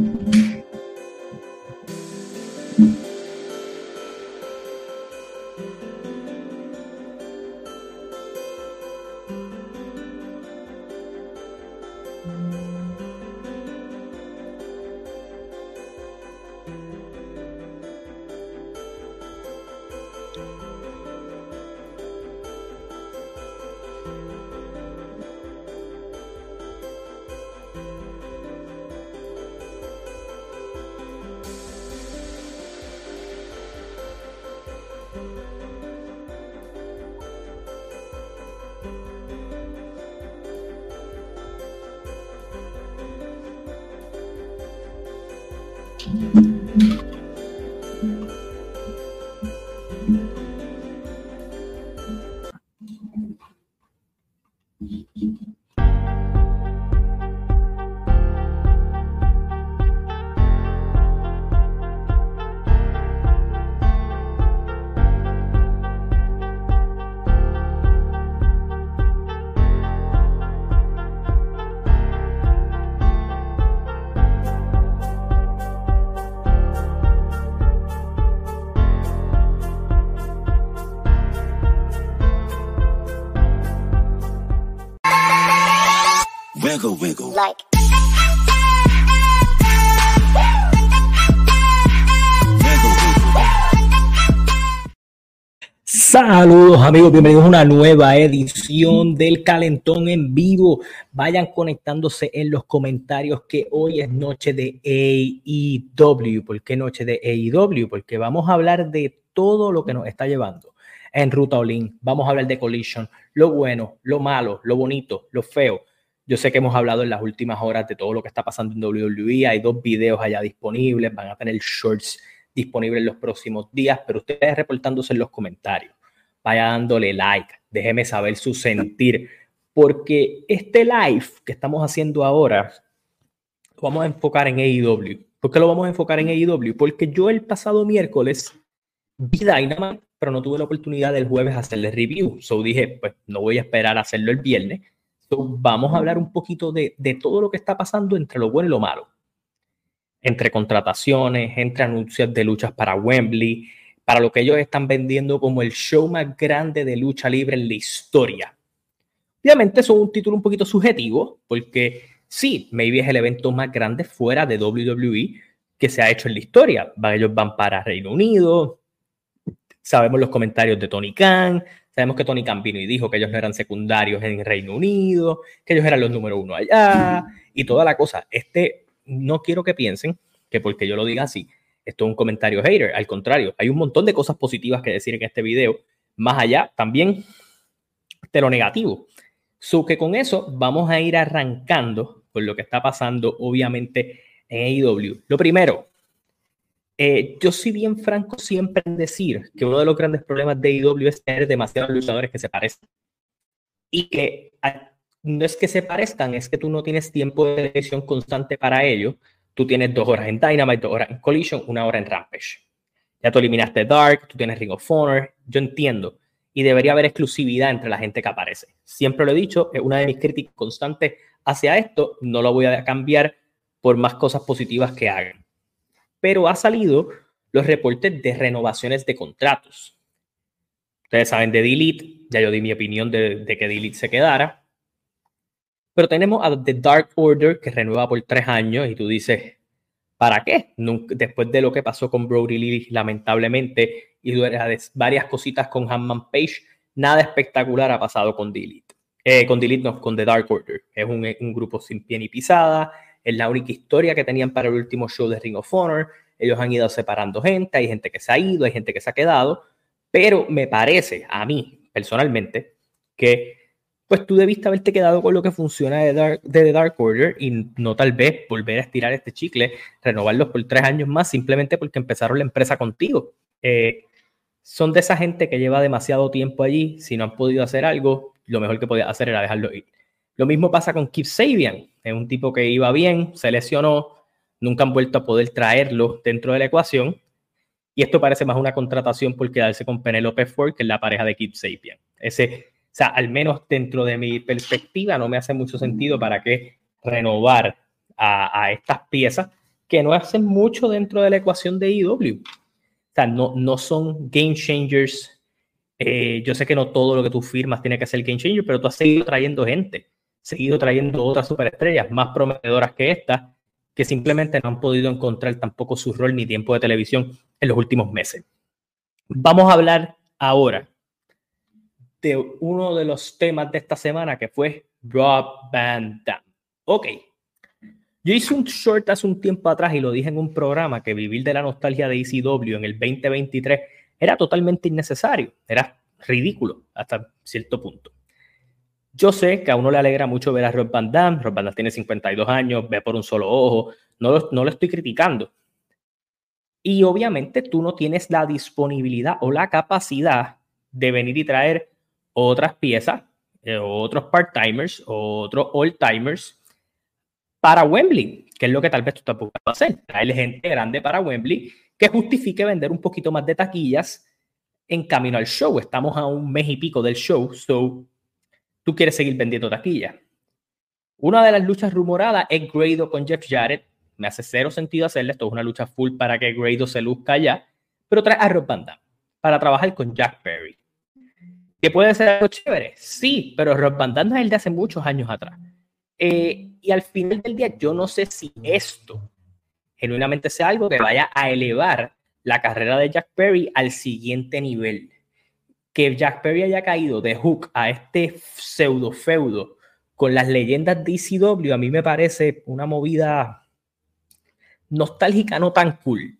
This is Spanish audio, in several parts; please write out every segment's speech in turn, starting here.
wiggle, wiggle. like Wiggle, wiggle. Saludos amigos, bienvenidos a una nueva edición del Calentón en vivo. Vayan conectándose en los comentarios que hoy es noche de AEW. ¿Por qué noche de AEW? Porque vamos a hablar de todo lo que nos está llevando en Ruta Olin. Vamos a hablar de Collision, lo bueno, lo malo, lo bonito, lo feo. Yo sé que hemos hablado en las últimas horas de todo lo que está pasando en WWE. Hay dos videos allá disponibles, van a tener shorts disponibles en los próximos días, pero ustedes reportándose en los comentarios. Vaya dándole like, déjeme saber su sentir, porque este live que estamos haciendo ahora lo vamos a enfocar en AEW. ¿Por qué lo vamos a enfocar en AEW? Porque yo el pasado miércoles vi Dynamite, pero no tuve la oportunidad del jueves hacerle review. So dije, pues no voy a esperar a hacerlo el viernes. So, vamos a hablar un poquito de, de todo lo que está pasando entre lo bueno y lo malo. Entre contrataciones, entre anuncios de luchas para Wembley, para lo que ellos están vendiendo como el show más grande de lucha libre en la historia. Obviamente es un título un poquito subjetivo, porque sí, maybe es el evento más grande fuera de WWE que se ha hecho en la historia. Ellos van para Reino Unido, sabemos los comentarios de Tony Khan, sabemos que Tony Khan vino y dijo que ellos no eran secundarios en Reino Unido, que ellos eran los número uno allá, y toda la cosa. Este, no quiero que piensen que porque yo lo diga así, esto es un comentario hater, al contrario, hay un montón de cosas positivas que decir en este video, más allá también de lo negativo. So que con eso vamos a ir arrancando con lo que está pasando, obviamente, en AEW. Lo primero, eh, yo soy bien franco siempre en decir que uno de los grandes problemas de AEW es tener demasiados luchadores que se parecen. Y que ah, no es que se parezcan, es que tú no tienes tiempo de televisión constante para ello. Tú tienes dos horas en Dynamite, dos horas en Collision, una hora en Rampage. Ya tú eliminaste Dark, tú tienes Ring of Honor, yo entiendo. Y debería haber exclusividad entre la gente que aparece. Siempre lo he dicho, es una de mis críticas constantes hacia esto. No lo voy a cambiar por más cosas positivas que hagan. Pero ha salido los reportes de renovaciones de contratos. Ustedes saben de Delete, ya yo di mi opinión de, de que Delete se quedara. Pero tenemos a The Dark Order que renueva por tres años y tú dices, ¿para qué? Nunca- después de lo que pasó con Brody Lee, lamentablemente, y varias cositas con Hanman Page, nada espectacular ha pasado con Delete. Eh, con Delete, no, con The Dark Order. Es un, un grupo sin pie ni pisada. Es la única historia que tenían para el último show de Ring of Honor. Ellos han ido separando gente. Hay gente que se ha ido, hay gente que se ha quedado. Pero me parece, a mí personalmente, que pues tú debiste haberte quedado con lo que funciona de, Dark, The Dark Order y no tal vez volver a estirar este chicle, renovarlos por tres años más simplemente porque empezaron la empresa contigo. Eh, son de esa gente que lleva demasiado tiempo allí, si no han podido hacer algo, lo mejor que podía hacer era dejarlo ir. Lo mismo pasa con Keith Sabian, es un tipo que iba bien, se lesionó, nunca han vuelto a poder traerlo dentro de la ecuación, y esto parece más una contratación por quedarse con Penelope Ford, que es la pareja de Keith Sabian. Ese, o sea, al menos dentro de mi perspectiva, no me hace mucho sentido para qué renovar a, a estas piezas que no hacen mucho dentro de la ecuación de AEW. O sea, no, no son game changers. Eh, yo sé que no todo lo que tú firmas tiene que ser game changer, pero tú has seguido trayendo gente, seguido trayendo otras superestrellas más prometedoras que esta, que simplemente no han podido encontrar tampoco su rol ni tiempo de televisión en los últimos meses. Vamos a hablar ahora de uno de los temas de esta semana que fue Rob Van Damme. Ok, yo hice un short hace un tiempo atrás y lo dije en un programa que vivir de la nostalgia de ECW en el 2023 era totalmente innecesario, era ridículo hasta cierto punto. Yo sé que a uno le alegra mucho ver a Rob Van Damme, Rob Van Damme tiene 52 años, ve por un solo ojo, no lo, no lo estoy criticando. Y obviamente tú no tienes la disponibilidad o la capacidad de venir y traer otras piezas, eh, otros part-timers, otros all-timers para Wembley, que es lo que tal vez tú estás buscando hacer, traerle gente grande para Wembley que justifique vender un poquito más de taquillas en camino al show. Estamos a un mes y pico del show, so tú quieres seguir vendiendo taquillas. Una de las luchas rumoradas es Grado con Jeff Jarrett. Me hace cero sentido hacerle esto, es una lucha full para que Grado se luzca allá, pero trae a Rob Van para trabajar con Jack Perry. ¿Que puede ser algo chévere? Sí, pero Rob Van Damme es el de hace muchos años atrás. Eh, y al final del día, yo no sé si esto genuinamente sea algo que vaya a elevar la carrera de Jack Perry al siguiente nivel. Que Jack Perry haya caído de Hook a este pseudo feudo con las leyendas de ECW, a mí me parece una movida nostálgica, no tan cool.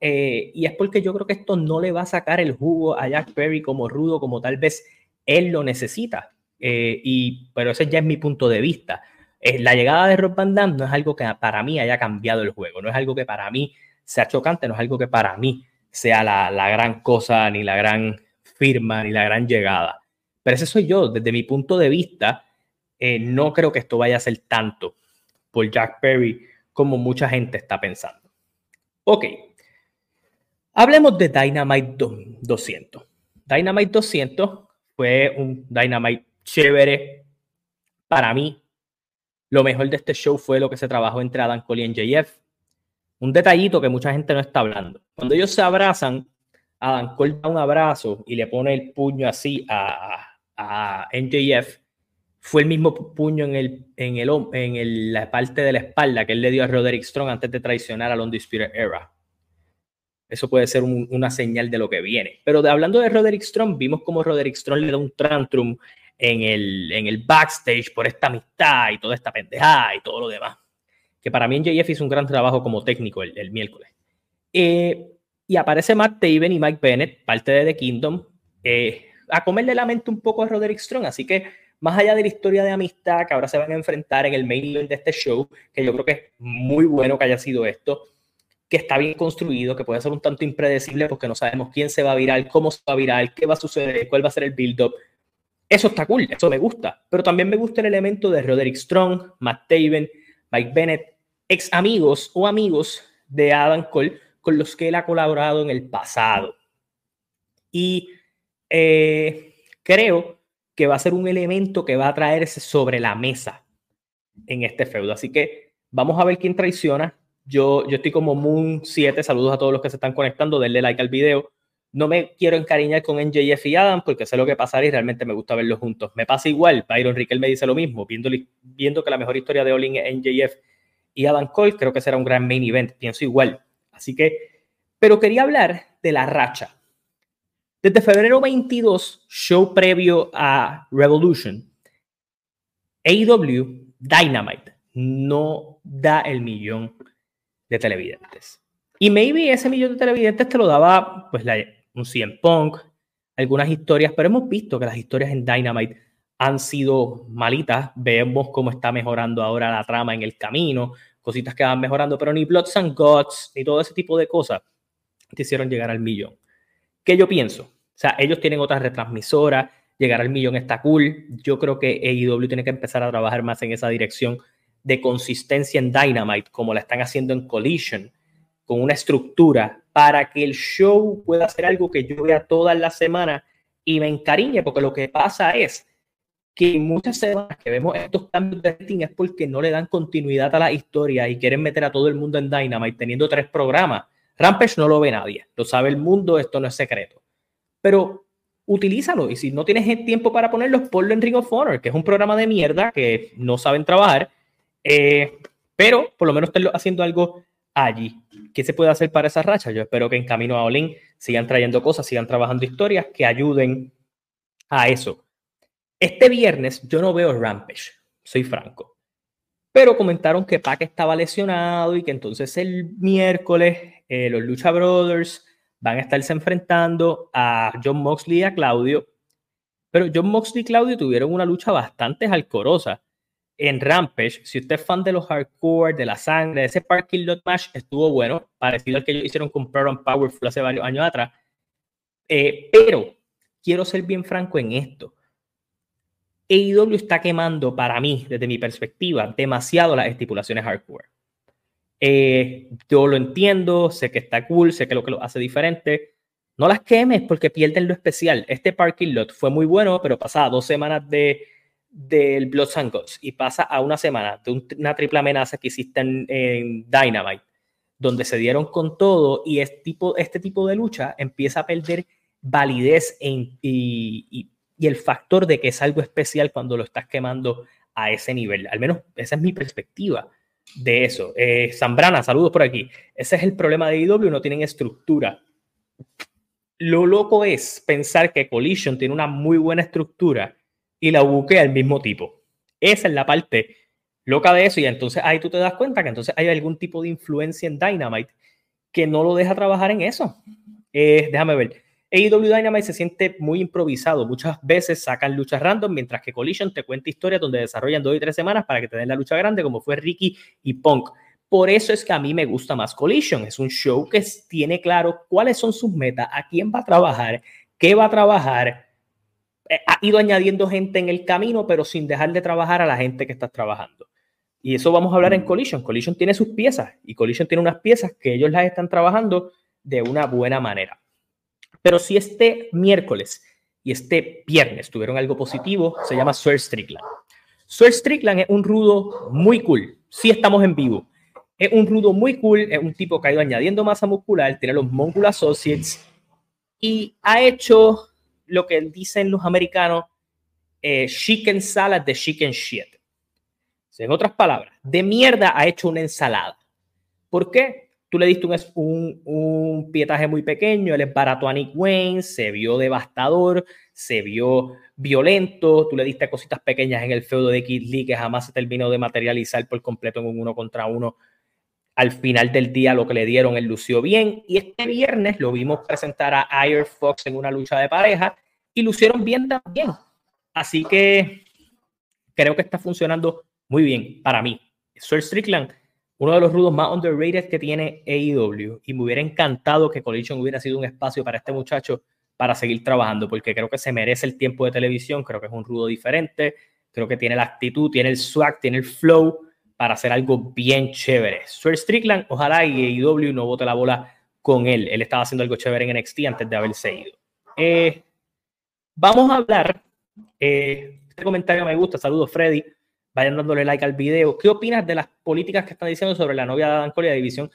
Eh, y es porque yo creo que esto no le va a sacar el jugo a Jack Perry como rudo, como tal vez él lo necesita. Eh, y, pero ese ya es mi punto de vista. Eh, la llegada de Rob Van Damme no es algo que para mí haya cambiado el juego, no es algo que para mí sea chocante, no es algo que para mí sea la, la gran cosa, ni la gran firma, ni la gran llegada. Pero ese soy yo, desde mi punto de vista, eh, no creo que esto vaya a ser tanto por Jack Perry como mucha gente está pensando. Ok, hablemos de Dynamite 200. Dynamite 200 fue un Dynamite chévere. Para mí, lo mejor de este show fue lo que se trabajó entre Adam Cole y NJF. Un detallito que mucha gente no está hablando. Cuando ellos se abrazan, Adam Cole da un abrazo y le pone el puño así a, a NJF. Fue el mismo puño en, el, en, el, en la parte de la espalda que él le dio a Roderick Strong antes de traicionar a London Spirit Era. Eso puede ser una señal de lo que viene. Pero hablando de Roderick Strong, vimos como Roderick Strong le da un tantrum en el, en el backstage por esta amistad y toda esta pendejada y todo lo demás. Que para mí en JF hizo un gran trabajo como técnico el, miércoles. Eh, y aparece Matt Taven y Mike Bennett, parte de The Kingdom, eh, a comerle la mente un poco a Roderick Strong. Así que más allá de la historia de amistad que ahora se van a enfrentar en el main de este show, que yo creo que es muy bueno que haya sido esto, que está bien construido, que puede ser un tanto impredecible porque no sabemos quién se va a virar, cómo se va a virar, qué va a suceder, cuál va a ser el build-up. Eso está cool, eso me gusta. Pero también me gusta el elemento de Roderick Strong, Matt Taven, Mike Bennett, ex amigos o amigos de Adam Cole con los que él ha colaborado en el pasado. Y eh, creo que va a ser un elemento que va a traerse sobre la mesa en este feudo. Así que vamos a ver quién traiciona. Yo, yo estoy como Moon 7. Saludos a todos los que se están conectando. Denle like al video. No me quiero encariñar con NJF y Adam porque sé lo que pasaría y realmente me gusta verlos juntos. Me pasa igual, Byron Riquel me dice lo mismo, viendo, viendo que la mejor historia de Olin es NJF y Adam Cole, creo que será un gran main event, pienso igual. Así que, pero quería hablar de la racha. Desde febrero 22, show previo a Revolution, AEW Dynamite no da el millón de televidentes. Y maybe ese millón de televidentes te lo daba pues la, un CM Punk, algunas historias, pero hemos visto que las historias en Dynamite han sido malitas. Vemos cómo está mejorando ahora la trama en el camino, cositas que van mejorando, pero ni Bloods and Gods, ni todo ese tipo de cosas te hicieron llegar al millón. ¿Qué yo pienso? O sea, ellos tienen otras retransmisoras, llegar al millón está cool. Yo creo que AEW tiene que empezar a trabajar más en esa dirección de consistencia en Dynamite, como la están haciendo en Collision, con una estructura para que el show pueda ser algo que yo vea todas las semanas y me encariñe, porque lo que pasa es que muchas semanas que vemos estos cambios de rating es porque no le dan continuidad a la historia y quieren meter a todo el mundo en Dynamite teniendo tres programas. Rampage no lo ve nadie, lo sabe el mundo, esto no es secreto. Pero utilízalo y si no tienes tiempo para ponerlo, ponlo en Ring of Honor, que es un programa de mierda que no saben trabajar, eh, pero por lo menos estén haciendo algo allí. ¿Qué se puede hacer para esa racha? Yo espero que en camino a Olin sigan trayendo cosas, sigan trabajando historias que ayuden a eso. Este viernes yo no veo Rampage, soy franco. Pero comentaron que Pac estaba lesionado y que entonces el miércoles eh, los Lucha Brothers van a estarse enfrentando a John Moxley y a Claudio. Pero John Moxley y Claudio tuvieron una lucha bastante alcorosa en Rampage. Si usted es fan de los hardcore, de la sangre, de ese parking lot match, estuvo bueno, parecido al que ellos hicieron con Pearl Powerful hace varios años atrás. Eh, pero quiero ser bien franco en esto. AEW está quemando para mí, desde mi perspectiva, demasiado las estipulaciones hardcore. Eh, yo lo entiendo, sé que está cool, sé que lo que lo hace diferente. No las quemes porque pierden lo especial. Este parking lot fue muy bueno, pero pasa dos semanas de del Blood and Guts y pasa a una semana de una triple amenaza que hiciste en, Dynamite, donde se dieron con todo y este tipo, de lucha empieza a perder validez y, y, el factor de que es algo especial cuando lo estás quemando a ese nivel. Al menos esa es mi perspectiva de eso. Eh, Zambrana, saludos por aquí. Ese es el problema de IW, no tienen estructura. Lo loco es pensar que Collision tiene una muy buena estructura y la buquea el mismo tipo. Esa es la parte loca de eso y entonces ahí tú te das cuenta que entonces hay algún tipo de influencia en Dynamite que no lo deja trabajar en eso. Eh, déjame ver. AEW Dynamite se siente muy improvisado. Muchas veces sacan luchas random, mientras que Collision te cuenta historias donde desarrollan dos y tres semanas para que te den la lucha grande, como fue Ricky y Punk. Por eso es que a mí me gusta más Collision. Es un show que tiene claro cuáles son sus metas, a quién va a trabajar, qué va a trabajar. Eh, ha ido añadiendo gente en el camino, pero sin dejar de trabajar a la gente que está trabajando. Y eso vamos a hablar en Collision. Collision tiene sus piezas y Collision tiene unas piezas que ellos las están trabajando de una buena manera. Pero si este miércoles y este viernes tuvieron algo positivo, se llama Sir Strickland. Sir Strickland es un rudo muy cool. Sí estamos en vivo. Es un rudo muy cool, es un tipo que ha ido añadiendo masa muscular, tiene los Mongol Associates y ha hecho lo que dicen los americanos, eh, chicken salad de chicken shit. En otras palabras, de mierda ha hecho una ensalada. ¿Por qué? Tú le diste un, un, pietaje muy pequeño, él es barato a Nick Wayne, se vio devastador, se vio violento, tú le diste cositas pequeñas en el feudo de Kid Lee que jamás se terminó de materializar por completo en un uno contra uno. Al final del día lo que le dieron, él lució bien. Y este viernes lo vimos presentar a Air Fox en una lucha de pareja y lucieron bien también. Así que creo que está funcionando muy bien para mí. Sir Strickland uno de los rudos más underrated que tiene AEW y me hubiera encantado que Collision hubiera sido un espacio para este muchacho para seguir trabajando porque creo que se merece el tiempo de televisión, creo que es un rudo diferente, creo que tiene la actitud, tiene el swag, tiene el flow para hacer algo bien chévere. Sir Strickland, ojalá y AEW no bote la bola con él, él estaba haciendo algo chévere en NXT antes de haberse ido. Eh, vamos a hablar, eh, este comentario me gusta, saludos Freddy, vayan dándole like al video. ¿Qué opinas de las políticas que están diciendo sobre la novia de Adam Cole y la división?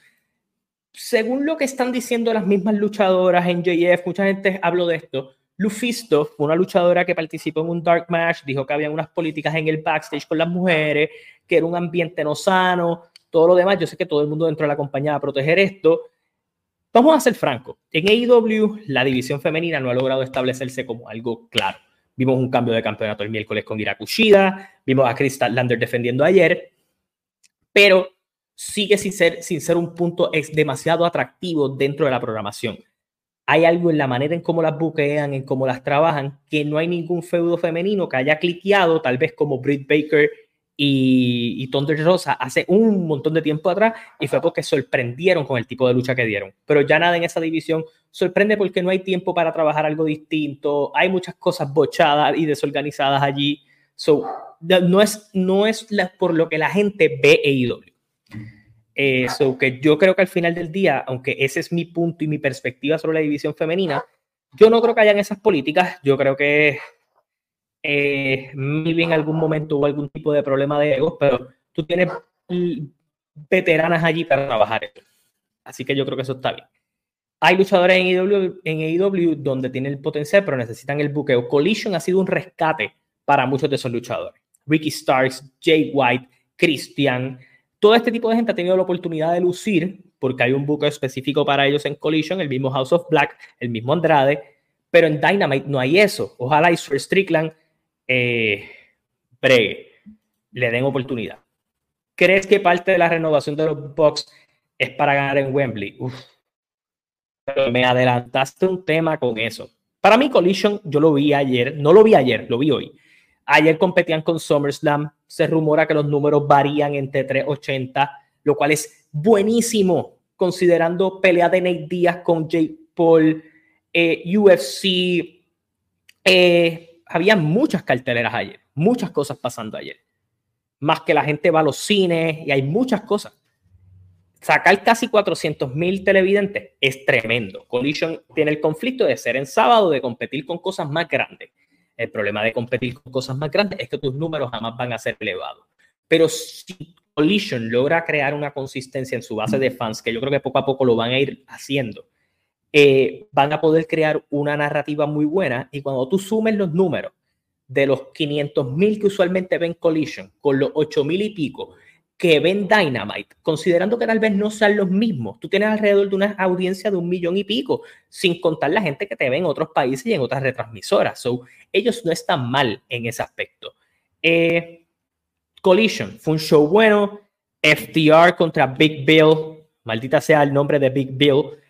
Según lo que están diciendo las mismas luchadoras en JF, mucha gente habló de esto. Lufisto una luchadora que participó en un dark match, dijo que había unas políticas en el backstage con las mujeres, que era un ambiente no sano, todo lo demás. Yo sé que todo el mundo dentro de la compañía va a proteger esto. Vamos a ser francos. En AEW, la división femenina no ha logrado establecerse como algo claro. Vimos un cambio de campeonato el miércoles con Irakushida, vimos a Chris Lander defendiendo ayer, pero sigue sin ser, sin ser un punto es demasiado atractivo dentro de la programación. Hay algo en la manera en cómo las buquean, en cómo las trabajan, que no hay ningún feudo femenino que haya cliqueado, tal vez como Britt Baker y, y Thunder Rosa hace un montón de tiempo atrás y fue porque sorprendieron con el tipo de lucha que dieron. Pero ya nada en esa división sorprende porque no hay tiempo para trabajar algo distinto, hay muchas cosas bochadas y desorganizadas allí. So, no es, no es por lo que la gente ve AEW. Eh, so que yo creo que al final del día, aunque ese es mi punto y mi perspectiva sobre la división femenina, yo no creo que hayan esas políticas. Yo creo que Eh, maybe en algún momento hubo algún tipo de problema de ego, pero tú tienes veteranas allí para trabajar esto. Así que yo creo que eso está bien. Hay luchadores en AEW, en AEW donde tienen el potencial, pero necesitan el buqueo. Collision ha sido un rescate para muchos de esos luchadores. Ricky Starks, Jay White, Christian, todo este tipo de gente ha tenido la oportunidad de lucir porque hay un buque específico para ellos en Collision, el mismo House of Black, el mismo Andrade, pero en Dynamite no hay eso. Ojalá Israel Strickland eh, le den oportunidad. ¿Crees que parte de la renovación de los Bucks es para ganar en Wembley? Uf. Me adelantaste un tema con eso. Para mí, Collision, yo lo vi ayer, no lo vi ayer, lo vi hoy. Ayer competían con SummerSlam. Se rumora que los números varían entre 380, lo cual es buenísimo, considerando pelea de Nate Díaz con Jake Paul, UFC. Eh, había muchas carteleras ayer, muchas cosas pasando ayer. Más que la gente va a los cines y hay muchas cosas. Sacar casi 400 mil televidentes es tremendo. Collision tiene el conflicto de ser en sábado, de competir con cosas más grandes. El problema de competir con cosas más grandes es que tus números jamás van a ser elevados. Pero si Collision logra crear una consistencia en su base de fans, que yo creo que poco a poco lo van a ir haciendo, eh, van a poder crear una narrativa muy buena. Y cuando tú sumes los números de los 500 mil que usualmente ven Collision con los 8 mil y pico que ven Dynamite, considerando que tal vez no sean los mismos, tú tienes alrededor de una audiencia de un millón y pico, sin contar la gente que te ve en otros países y en otras retransmisoras. So, ellos no están mal en ese aspecto. Eh, Collision fue un show bueno. FTR contra Big Bill, maldita sea el nombre de Big Bill.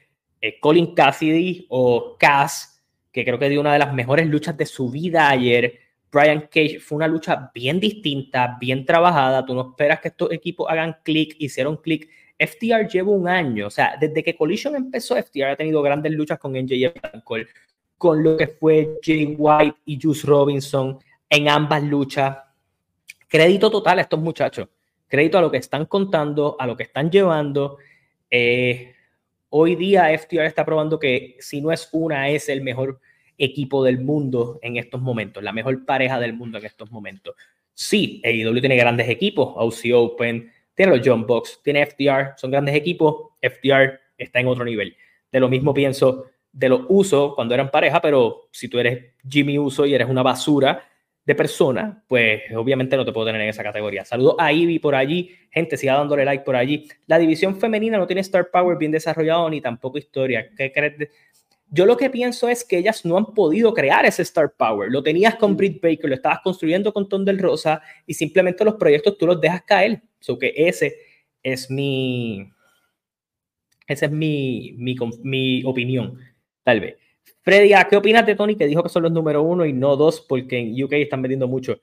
Eh, Colin Cassidy o Cass, que creo que dio una de las mejores luchas de su vida ayer. Brian Cage fue una lucha bien distinta, bien trabajada. Tú no esperas que estos equipos hagan clic, hicieron clic. FTR lleva un año, o sea, desde que Collision empezó, FTR ha tenido grandes luchas con NJF con lo que fue Jay White y Juice Robinson en ambas luchas. Crédito total a estos muchachos, crédito a lo que están contando, a lo que están llevando. Eh, hoy día FTR está probando que si no es una, es el mejor equipo del mundo en estos momentos, la mejor pareja del mundo en estos momentos. Sí, AEW tiene grandes equipos, OC Open, tiene los John Box, tiene FTR, son grandes equipos, FTR está en otro nivel. De lo mismo pienso de los Usos cuando eran pareja, pero si tú eres Jimmy Uso y eres una basura de persona, pues obviamente no te puedo tener en esa categoría. Saludos a Ivy por allí, gente, siga dándole like por allí. La división femenina no tiene Star Power bien desarrollado ni tampoco historia. ¿Qué crees? De yo lo que pienso es que ellas no han podido crear ese Star Power. Lo tenías con Britt Baker, lo estabas construyendo con Tom del Rosa y simplemente los proyectos tú los dejas caer. So que ese es mi. Esa es mi, mi, mi opinión, tal vez. Freddy, ¿qué opinas de Tony que dijo que son los número uno y no dos porque en UK están vendiendo mucho?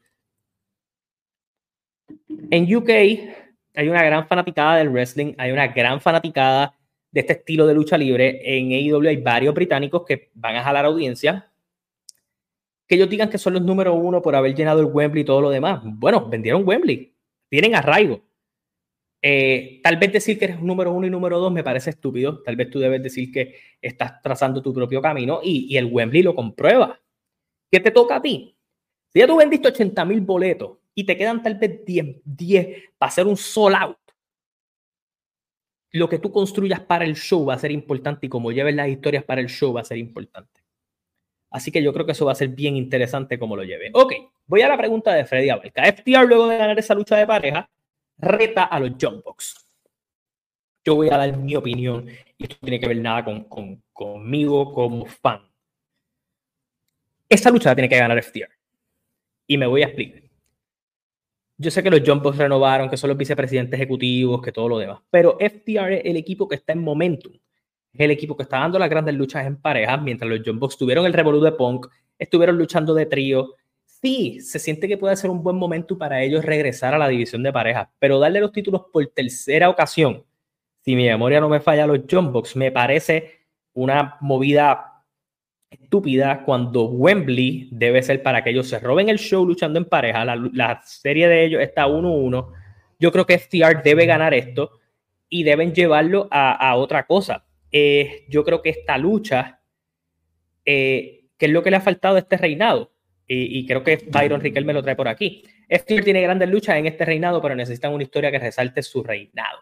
En UK hay una gran fanaticada del wrestling, hay una gran fanaticada de este estilo de lucha libre. En AEW hay varios británicos que van a jalar audiencia. Que ellos digan que son los número uno por haber llenado el Wembley y todo lo demás. Bueno, vendieron Wembley. Tienen arraigo. Eh, tal vez decir que eres número uno y número dos me parece estúpido. Tal vez tú debes decir que estás trazando tu propio camino y, y el Wembley lo comprueba. ¿Qué te toca a ti? Si ya tú vendiste 80 mil boletos y te quedan tal vez 10, 10 para hacer un sold out, lo que tú construyas para el show va a ser importante y como lleves las historias para el show va a ser importante. Así que yo creo que eso va a ser bien interesante como lo lleve. Ok, voy a la pregunta de Freddy Abalca. FTR luego de ganar esa lucha de pareja reta a los Jump Box. Yo voy a dar mi opinión y esto tiene que ver nada con, con, conmigo como fan. Esta lucha la tiene que ganar FTR. Y me voy a explicar yo sé que los Jumpos renovaron, que son los vicepresidentes ejecutivos, que todo lo demás, pero FTR es el equipo que está en momentum. Es el equipo que está dando las grandes luchas en parejas, mientras los Jumpos tuvieron el revolú de Punk, estuvieron luchando de trío. Sí, se siente que puede ser un buen momento para ellos regresar a la división de parejas, pero darle los títulos por tercera ocasión, si mi memoria no me falla los Jumpbox, me parece una movida estúpida cuando Wembley debe ser para que ellos se roben el show luchando en pareja. La, serie de ellos está 1-1. Yo creo que FTR debe ganar esto y deben llevarlo a, otra cosa. Eh, yo creo que esta lucha, eh, que es lo que le ha faltado a este reinado, Y, creo que Byron Riquelme lo trae por aquí. FTR tiene grandes luchas en este reinado, pero necesitan una historia que resalte su reinado.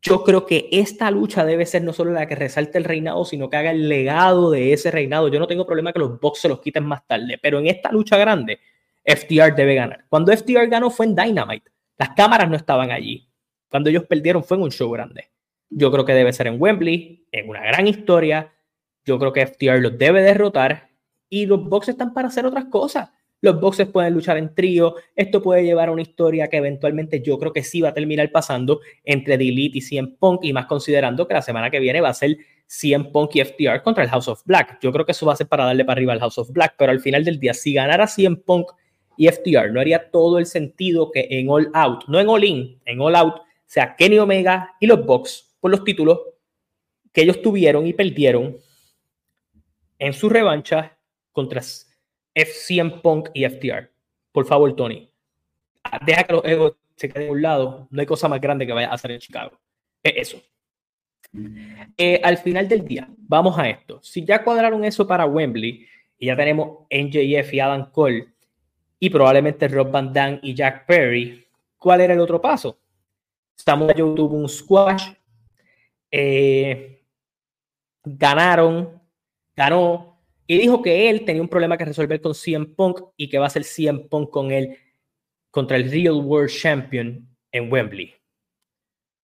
Yo creo que esta lucha debe ser no solo la que resalte el reinado, sino que haga el legado de ese reinado. Yo no tengo problema que los box se los quiten más tarde, pero en esta lucha grande, FTR debe ganar. Cuando FTR ganó fue en Dynamite. Las cámaras no estaban allí. Cuando ellos perdieron fue en un show grande. Yo creo que debe ser en Wembley, en una gran historia. Yo creo que FTR los debe derrotar y los boxes están para hacer otras cosas. Los boxes pueden luchar en trío. Esto puede llevar a una historia que eventualmente yo creo que sí va a terminar pasando entre Delete y CM Punk. Y más considerando que la semana que viene va a ser CM Punk y FTR contra el House of Black. Yo creo que eso va a ser para darle para arriba al House of Black. Pero al final del día, si ganara CM Punk y FTR, no haría todo el sentido que en All Out, no en All In, en All Out, sea Kenny Omega y los Bucks por los títulos que ellos tuvieron y perdieron en su revancha contra FCM Punk y FTR. Por favor, Tony. Deja que los egos se queden a un lado. No hay cosa más grande que vaya a hacer en Chicago. Es eso. Eh, al final del día, vamos a esto. Si ya cuadraron eso para Wembley y ya tenemos NJF y Adam Cole y probablemente Rob Van Dam y Jack Perry, ¿cuál era el otro paso? Samuel Joe tuvo un squash, eh, ganaron, ganó y dijo que él tenía un problema que resolver con CM Punk y que va a ser CM Punk con él contra el Real World Champion en Wembley.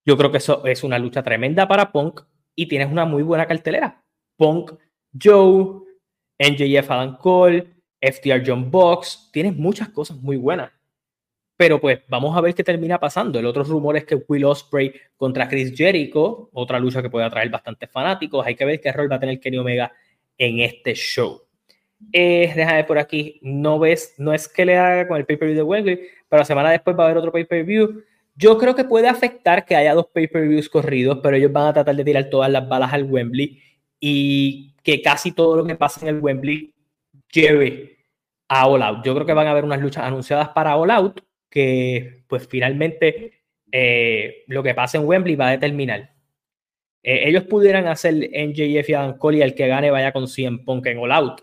Yo creo que eso es una lucha tremenda para Punk y tienes una muy buena cartelera. Punk, Joe, NJF Adam Cole, FTR John Box, tienes muchas cosas muy buenas. Pero pues vamos a ver qué termina pasando. El otro rumor es que Will Ospreay contra Chris Jericho, otra lucha que puede atraer bastantes fanáticos. Hay que ver qué rol va a tener Kenny Omega en este show. Eh, déjame por aquí, no ves, no es que le haga con el pay-per-view de Wembley, pero la semana después va a haber otro pay-per-view. Yo creo que puede afectar que haya dos pay-per-views corridos, pero ellos van a tratar de tirar todas las balas al Wembley y que casi todo lo que pasa en el Wembley lleve a All Out. Yo creo que van a haber unas luchas anunciadas para All Out que pues finalmente eh, lo que pasa en Wembley va a determinar eh, ellos pudieran hacer NJF y Adam Cole y el que gane vaya con 100 Punk en All Out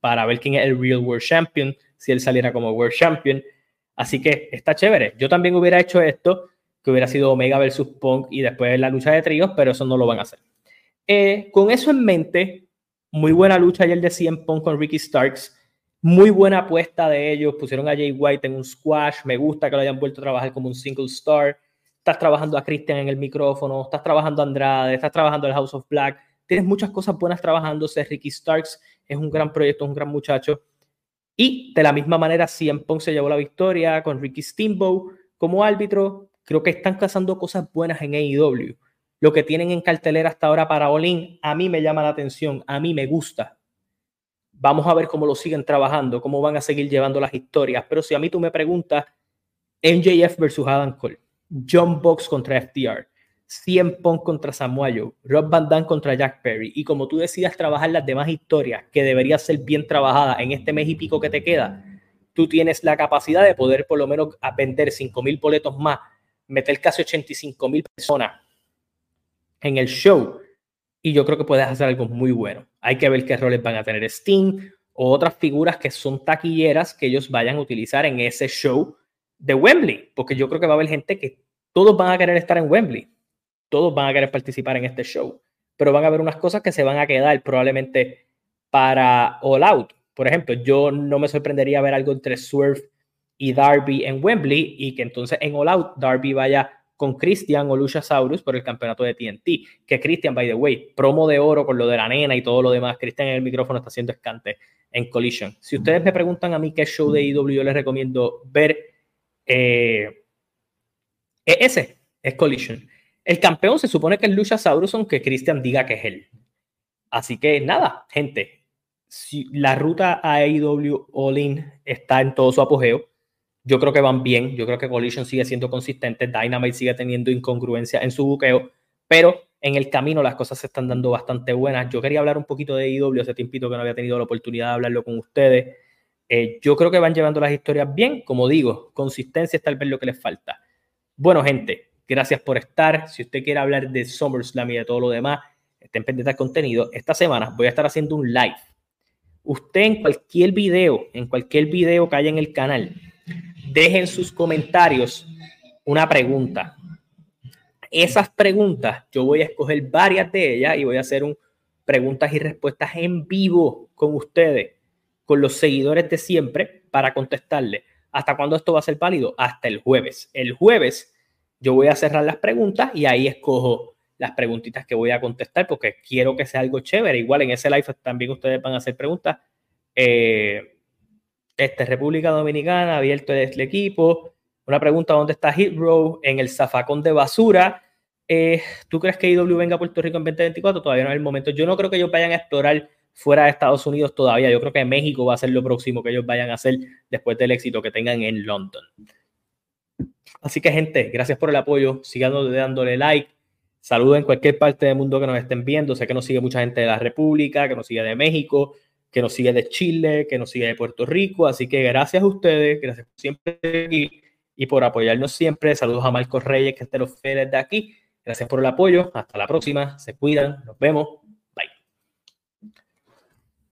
para ver quién es el Real World Champion, si él saliera como World Champion. Así que está chévere. Yo también hubiera hecho esto, que hubiera sido Omega versus Punk y después la lucha de tríos, pero eso no lo van a hacer. Eh, con eso en mente, muy buena lucha ayer de 100 Punk con Ricky Starks. Muy buena apuesta de ellos. Pusieron a Jay White en un squash. Me gusta que lo hayan vuelto a trabajar como un single star estás trabajando a Christian en el micrófono, estás trabajando a Andrade, estás trabajando el House of Black, tienes muchas cosas buenas trabajándose. Ricky Starks es un gran proyecto, un gran muchacho. Y de la misma manera, CM Punk se llevó la victoria con Ricky Steamboat como árbitro. Creo que están cazando cosas buenas en AEW. Lo que tienen en cartelera hasta ahora para Olin, a mí me llama la atención, a mí me gusta. Vamos a ver cómo lo siguen trabajando, cómo van a seguir llevando las historias. Pero si a mí tú me preguntas, MJF versus Adam Cole, John Box contra FTR, CM Punk contra Samuel Rob Van Dam contra Jack Perry, y como tú decidas trabajar las demás historias que deberían ser bien trabajadas en este mes y pico que te queda, tú tienes la capacidad de poder por lo menos vender 5 mil boletos más, meter casi 85 mil personas en el show, y yo creo que puedes hacer algo muy bueno. Hay que ver qué roles van a tener Sting o otras figuras que son taquilleras que ellos vayan a utilizar en ese show de Wembley, porque yo creo que va a haber gente que todos van a querer estar en Wembley, todos van a querer participar en este show, pero van a haber unas cosas que se van a quedar probablemente para All Out. Por ejemplo, yo no me sorprendería ver algo entre Swerve y Darby en Wembley y que entonces en All Out Darby vaya con Christian o Luchasaurus por el campeonato de TNT. Que Christian, by the way, promo de oro con lo de la nena y todo lo demás. Christian en el micrófono está haciendo escante en Collision. Si ustedes me preguntan a mí qué show de IW yo les recomiendo ver, eh, ese es Collision. El campeón se supone que es Luchasaurus, aunque Christian diga que es él. Así que nada, gente. Si la ruta a AEW All In está en todo su apogeo. Yo creo que van bien. Yo creo que Collision sigue siendo consistente. Dynamite sigue teniendo incongruencia en su buqueo. Pero en el camino las cosas se están dando bastante buenas. Yo quería hablar un poquito de AEW. Hace tiempito que no había tenido la oportunidad de hablarlo con ustedes. Eh, yo creo que van llevando las historias bien, como digo, consistencia es tal vez lo que les falta. Bueno, gente, gracias por estar. Si usted quiere hablar de SummerSlam y de todo lo demás, estén pendientes del contenido. Esta semana voy a estar haciendo un live. usted en cualquier video, en cualquier video que haya en el canal, dejen sus comentarios una pregunta. Esas preguntas, yo voy a escoger varias de ellas y voy a hacer un preguntas y respuestas en vivo con ustedes, con los seguidores de siempre, para contestarle. ¿Hasta cuándo esto va a ser válido? Hasta el jueves. El jueves yo voy a cerrar las preguntas y ahí escojo las preguntitas que voy a contestar porque quiero que sea algo chévere. Igual en ese live también ustedes van a hacer preguntas. Eh, este, República Dominicana, abierto el equipo. Una pregunta, ¿dónde está Row En el zafacón de basura. Eh, ¿Tú crees que IW venga a Puerto Rico en 2024? Todavía no es el momento. Yo no creo que ellos vayan a explorar fuera de Estados Unidos todavía. Yo creo que México va a ser lo próximo que ellos vayan a hacer después del éxito que tengan en London. Así que, gente, gracias por el apoyo. Sigan dándole like. Saludos en cualquier parte del mundo que nos estén viendo. Sé que nos sigue mucha gente de la República, que nos sigue de México, que nos sigue de Chile, que nos sigue de Puerto Rico. Así que gracias a ustedes, gracias por siempre aquí y por apoyarnos siempre. Saludos a Marcos Reyes, que es de los fieles de aquí. Gracias por el apoyo. Hasta la próxima. Se cuidan. Nos vemos.